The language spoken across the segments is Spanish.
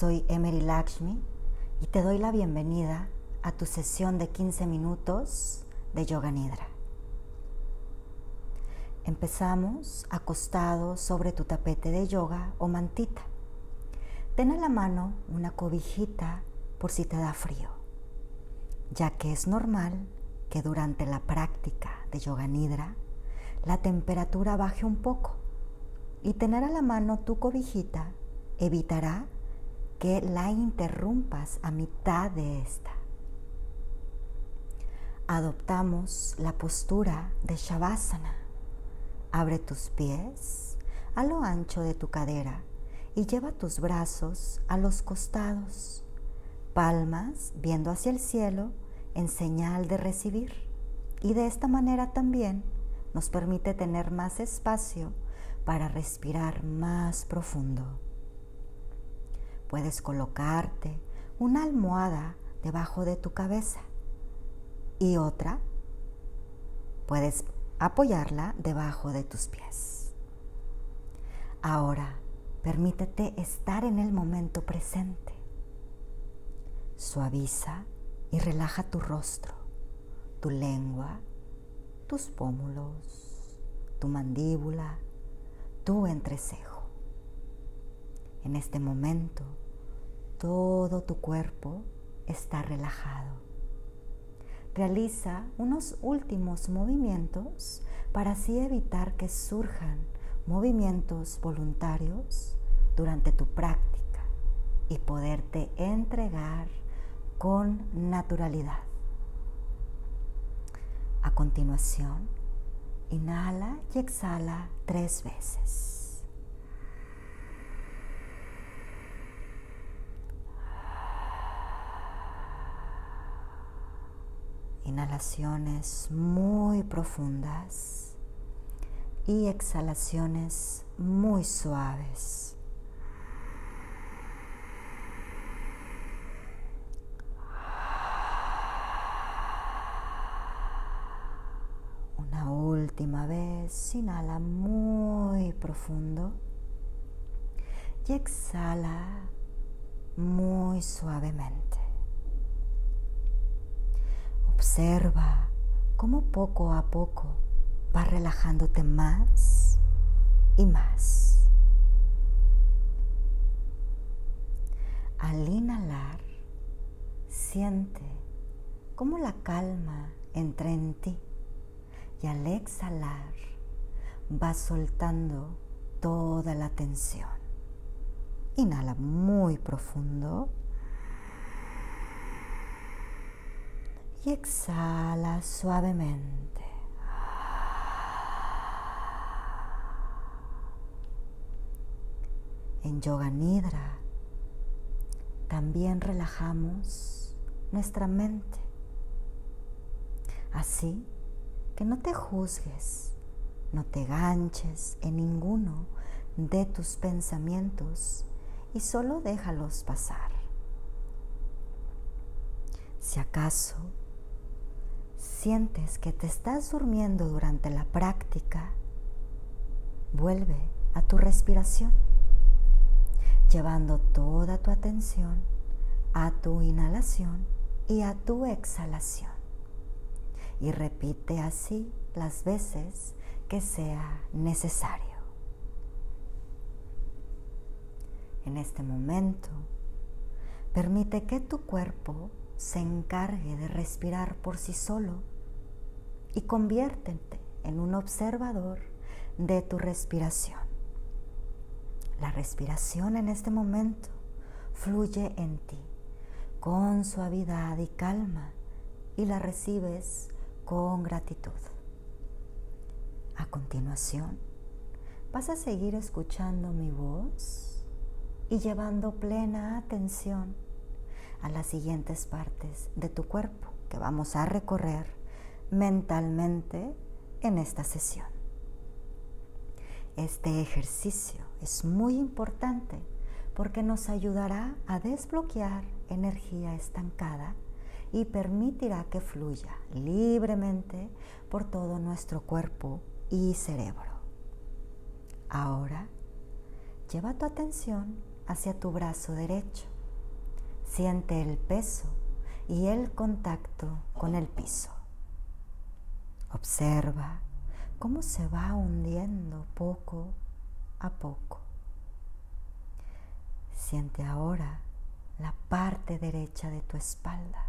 Soy Emery Lakshmi y te doy la bienvenida a tu sesión de 15 minutos de Yoga Nidra. Empezamos acostado sobre tu tapete de yoga o mantita. Ten a la mano una cobijita por si te da frío, ya que es normal que durante la práctica de Yoga Nidra la temperatura baje un poco y tener a la mano tu cobijita evitará que la interrumpas a mitad de esta. Adoptamos la postura de Shavasana. Abre tus pies a lo ancho de tu cadera y lleva tus brazos a los costados, palmas viendo hacia el cielo en señal de recibir. Y de esta manera también nos permite tener más espacio para respirar más profundo. Puedes colocarte una almohada debajo de tu cabeza y otra puedes apoyarla debajo de tus pies. Ahora, permítete estar en el momento presente. Suaviza y relaja tu rostro, tu lengua, tus pómulos, tu mandíbula, tu entrecejo. En este momento, todo tu cuerpo está relajado. Realiza unos últimos movimientos para así evitar que surjan movimientos voluntarios durante tu práctica y poderte entregar con naturalidad. A continuación, inhala y exhala tres veces. Inhalaciones muy profundas y exhalaciones muy suaves. última vez, inhala muy profundo y exhala muy suavemente. Observa cómo poco a poco va relajándote más y más. Al inhalar, siente cómo la calma entra en ti y al exhalar vas soltando toda la tensión. Inhala muy profundo. Y exhala suavemente. En Yoga Nidra también relajamos nuestra mente. Así que no te juzgues, no te ganches en ninguno de tus pensamientos y solo déjalos pasar. Si acaso sientes que te estás durmiendo durante la práctica, vuelve a tu respiración, llevando toda tu atención a tu inhalación y a tu exhalación y repite así las veces que sea necesario. En este momento, permite que tu cuerpo se encargue de respirar por sí solo y conviértete en un observador de tu respiración. La respiración en este momento fluye en ti con suavidad y calma y la recibes con gratitud. A continuación, vas a seguir escuchando mi voz y llevando plena atención a las siguientes partes de tu cuerpo que vamos a recorrer mentalmente en esta sesión. Este ejercicio es muy importante porque nos ayudará a desbloquear energía estancada y permitirá que fluya libremente por todo nuestro cuerpo y cerebro. Ahora, lleva tu atención hacia tu brazo derecho Siente el peso y el contacto con el piso. Observa cómo se va hundiendo poco a poco. Siente ahora la parte derecha de tu espalda,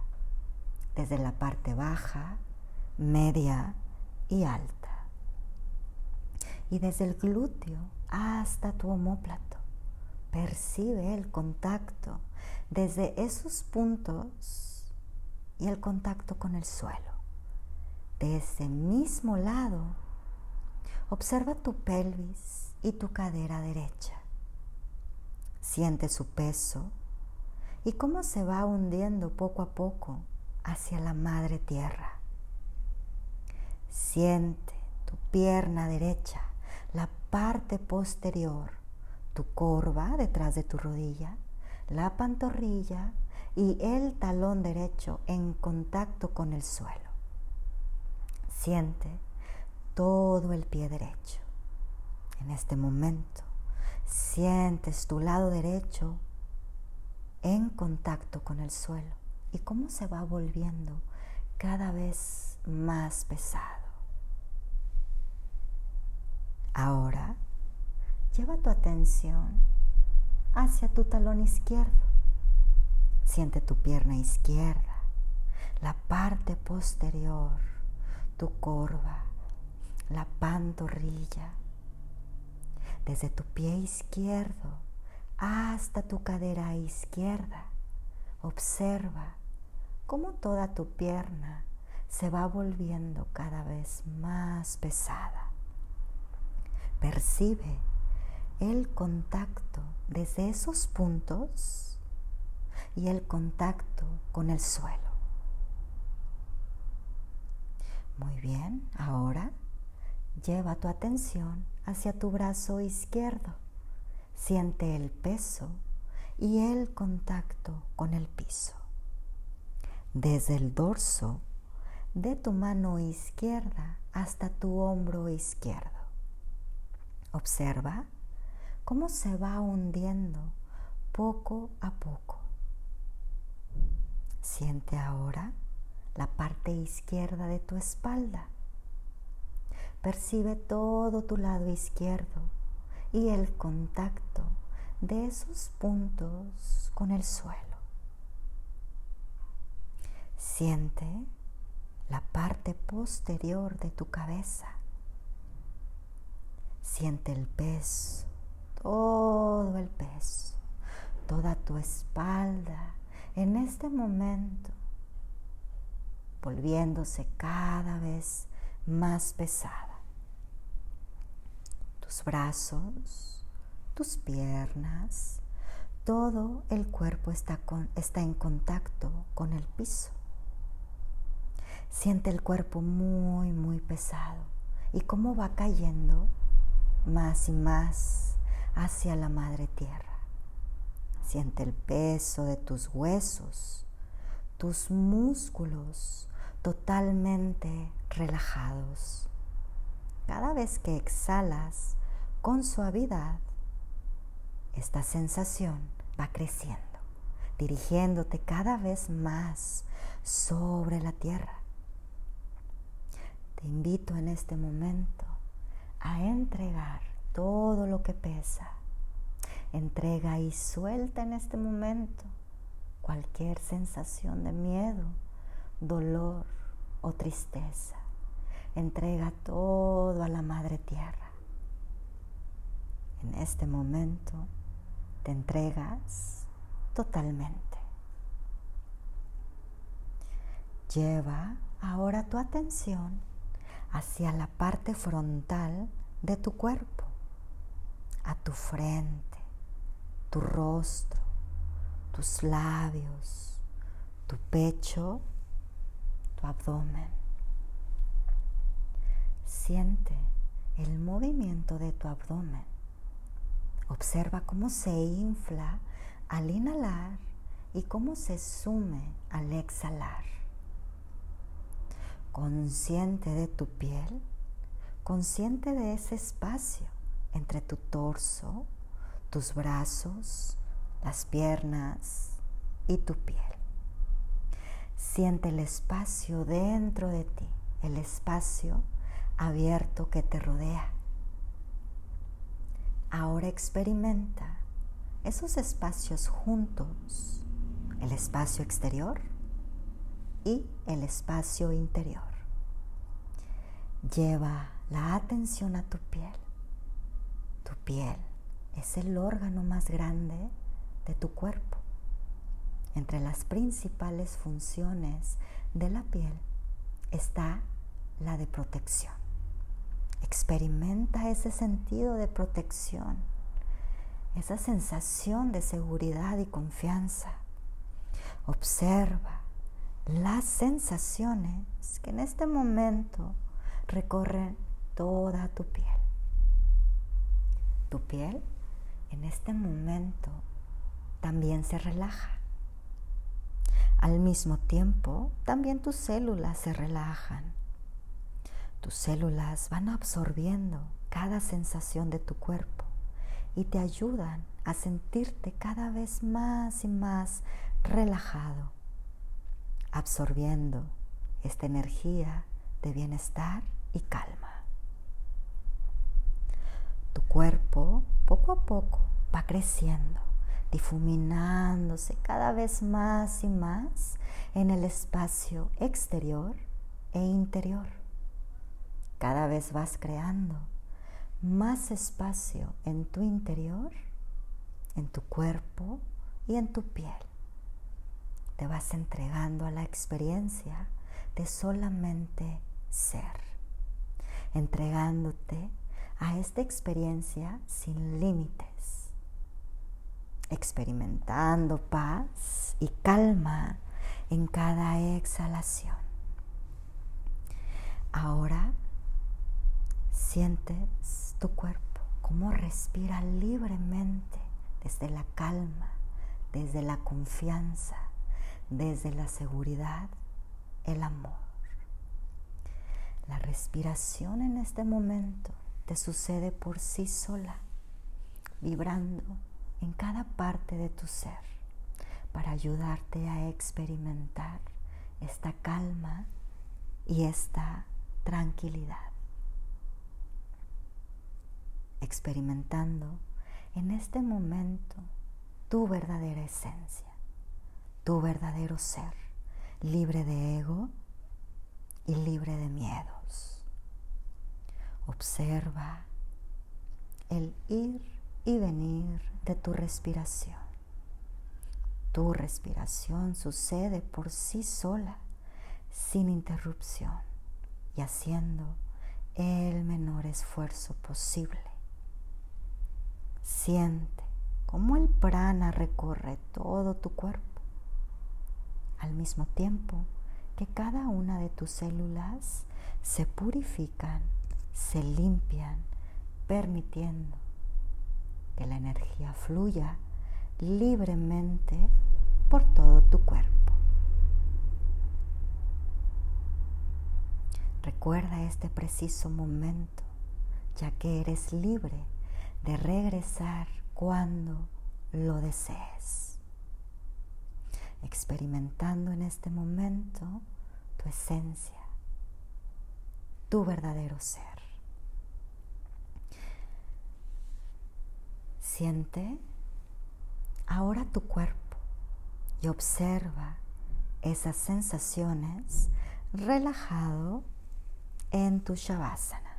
desde la parte baja, media y alta. Y desde el glúteo hasta tu omóplato. Percibe el contacto desde esos puntos y el contacto con el suelo. De ese mismo lado, observa tu pelvis y tu cadera derecha. Siente su peso y cómo se va hundiendo poco a poco hacia la madre tierra. Siente tu pierna derecha, la parte posterior, tu corva detrás de tu rodilla, la pantorrilla y el talón derecho en contacto con el suelo. Siente todo el pie derecho. En este momento sientes tu lado derecho en contacto con el suelo y cómo se va volviendo cada vez más pesado. Ahora lleva tu atención hacia tu talón izquierdo. Siente tu pierna izquierda, la parte posterior, tu corva, la pantorrilla. Desde tu pie izquierdo hasta tu cadera izquierda. Observa cómo toda tu pierna se va volviendo cada vez más pesada. Percibe el contacto desde esos puntos y el contacto con el suelo. Muy bien, ahora lleva tu atención hacia tu brazo izquierdo. Siente el peso y el contacto con el piso. Desde el dorso de tu mano izquierda hasta tu hombro izquierdo. Observa cómo se va hundiendo poco a poco. Siente ahora la parte izquierda de tu espalda. Percibe todo tu lado izquierdo y el contacto de esos puntos con el suelo. Siente la parte posterior de tu cabeza. Siente el peso todo el peso, toda tu espalda en este momento, volviéndose cada vez más pesada. Tus brazos, tus piernas, todo el cuerpo está, está en contacto con el piso. Siente el cuerpo muy, muy pesado y cómo va cayendo más y más hacia la madre tierra. Siente el peso de tus huesos, tus músculos totalmente relajados. Cada vez que exhalas con suavidad, esta sensación va creciendo, dirigiéndote cada vez más sobre la tierra. Te invito en este momento a entregar todo lo que pesa. Entrega y suelta en este momento cualquier sensación de miedo, dolor o tristeza. Entrega todo a la Madre Tierra. En este momento te entregas totalmente. Lleva ahora tu atención hacia la parte frontal de tu cuerpo a tu frente, tu rostro, tus labios, tu pecho, tu abdomen. Siente el movimiento de tu abdomen. Observa cómo se infla al inhalar y cómo se sume al exhalar. Consciente de tu piel, consciente de ese espacio entre tu torso, tus brazos, las piernas y tu piel. Siente el espacio dentro de ti, el espacio abierto que te rodea. Ahora experimenta esos espacios juntos, el espacio exterior y el espacio interior. Lleva la atención a tu piel. Tu piel es el órgano más grande de tu cuerpo. Entre las principales funciones de la piel está la de protección. Experimenta ese sentido de protección, esa sensación de seguridad y confianza. Observa las sensaciones que en este momento recorren toda tu piel. Tu piel en este momento también se relaja. Al mismo tiempo, también tus células se relajan. Tus células van absorbiendo cada sensación de tu cuerpo y te ayudan a sentirte cada vez más y más relajado, absorbiendo esta energía de bienestar y calma. Cuerpo poco a poco va creciendo, difuminándose cada vez más y más en el espacio exterior e interior. Cada vez vas creando más espacio en tu interior, en tu cuerpo y en tu piel. Te vas entregando a la experiencia de solamente ser, entregándote a esta experiencia sin límites, experimentando paz y calma en cada exhalación. Ahora sientes tu cuerpo, cómo respira libremente desde la calma, desde la confianza, desde la seguridad, el amor. La respiración en este momento te sucede por sí sola, vibrando en cada parte de tu ser para ayudarte a experimentar esta calma y esta tranquilidad. Experimentando en este momento tu verdadera esencia, tu verdadero ser, libre de ego y libre de miedos. Observa el ir y venir de tu respiración. Tu respiración sucede por sí sola, sin interrupción y haciendo el menor esfuerzo posible. Siente cómo el prana recorre todo tu cuerpo. Al mismo tiempo, que cada una de tus células se purifican, se limpian, permitiendo que la energía fluya libremente por todo tu cuerpo. Recuerda este preciso momento, ya que eres libre de regresar cuando lo desees experimentando en este momento tu esencia, tu verdadero ser. Siente ahora tu cuerpo y observa esas sensaciones relajado en tu shavasana,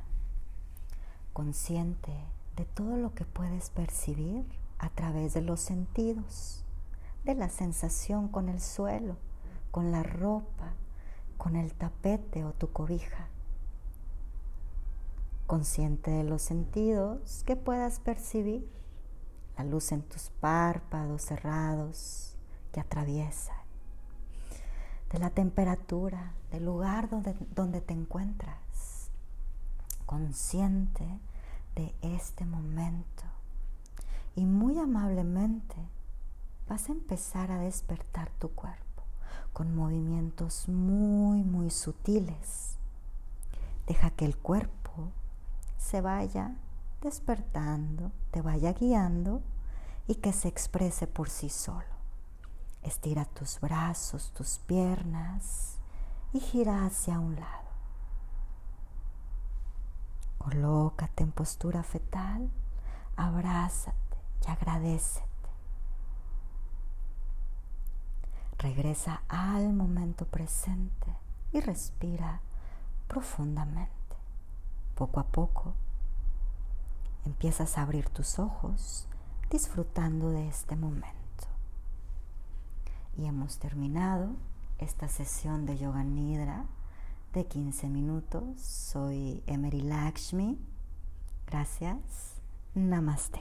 consciente de todo lo que puedes percibir a través de los sentidos, de la sensación con el suelo, con la ropa, con el tapete o tu cobija. Consciente de los sentidos que puedas percibir, la luz en tus párpados cerrados que atraviesa, de la temperatura, del lugar donde, donde te encuentras, consciente de este momento y muy amablemente vas a empezar a despertar tu cuerpo con movimientos muy, muy sutiles. Deja que el cuerpo se vaya despertando, te vaya guiando y que se exprese por sí solo. Estira tus brazos, tus piernas y gira hacia un lado. Colócate en postura fetal, abrázate y agradecete. Regresa al momento presente y respira profundamente. Poco a poco empiezas a abrir tus ojos disfrutando de este momento. Y hemos terminado esta sesión de Yoga Nidra de 15 minutos. Soy Emery Lakshmi. Gracias. Namaste.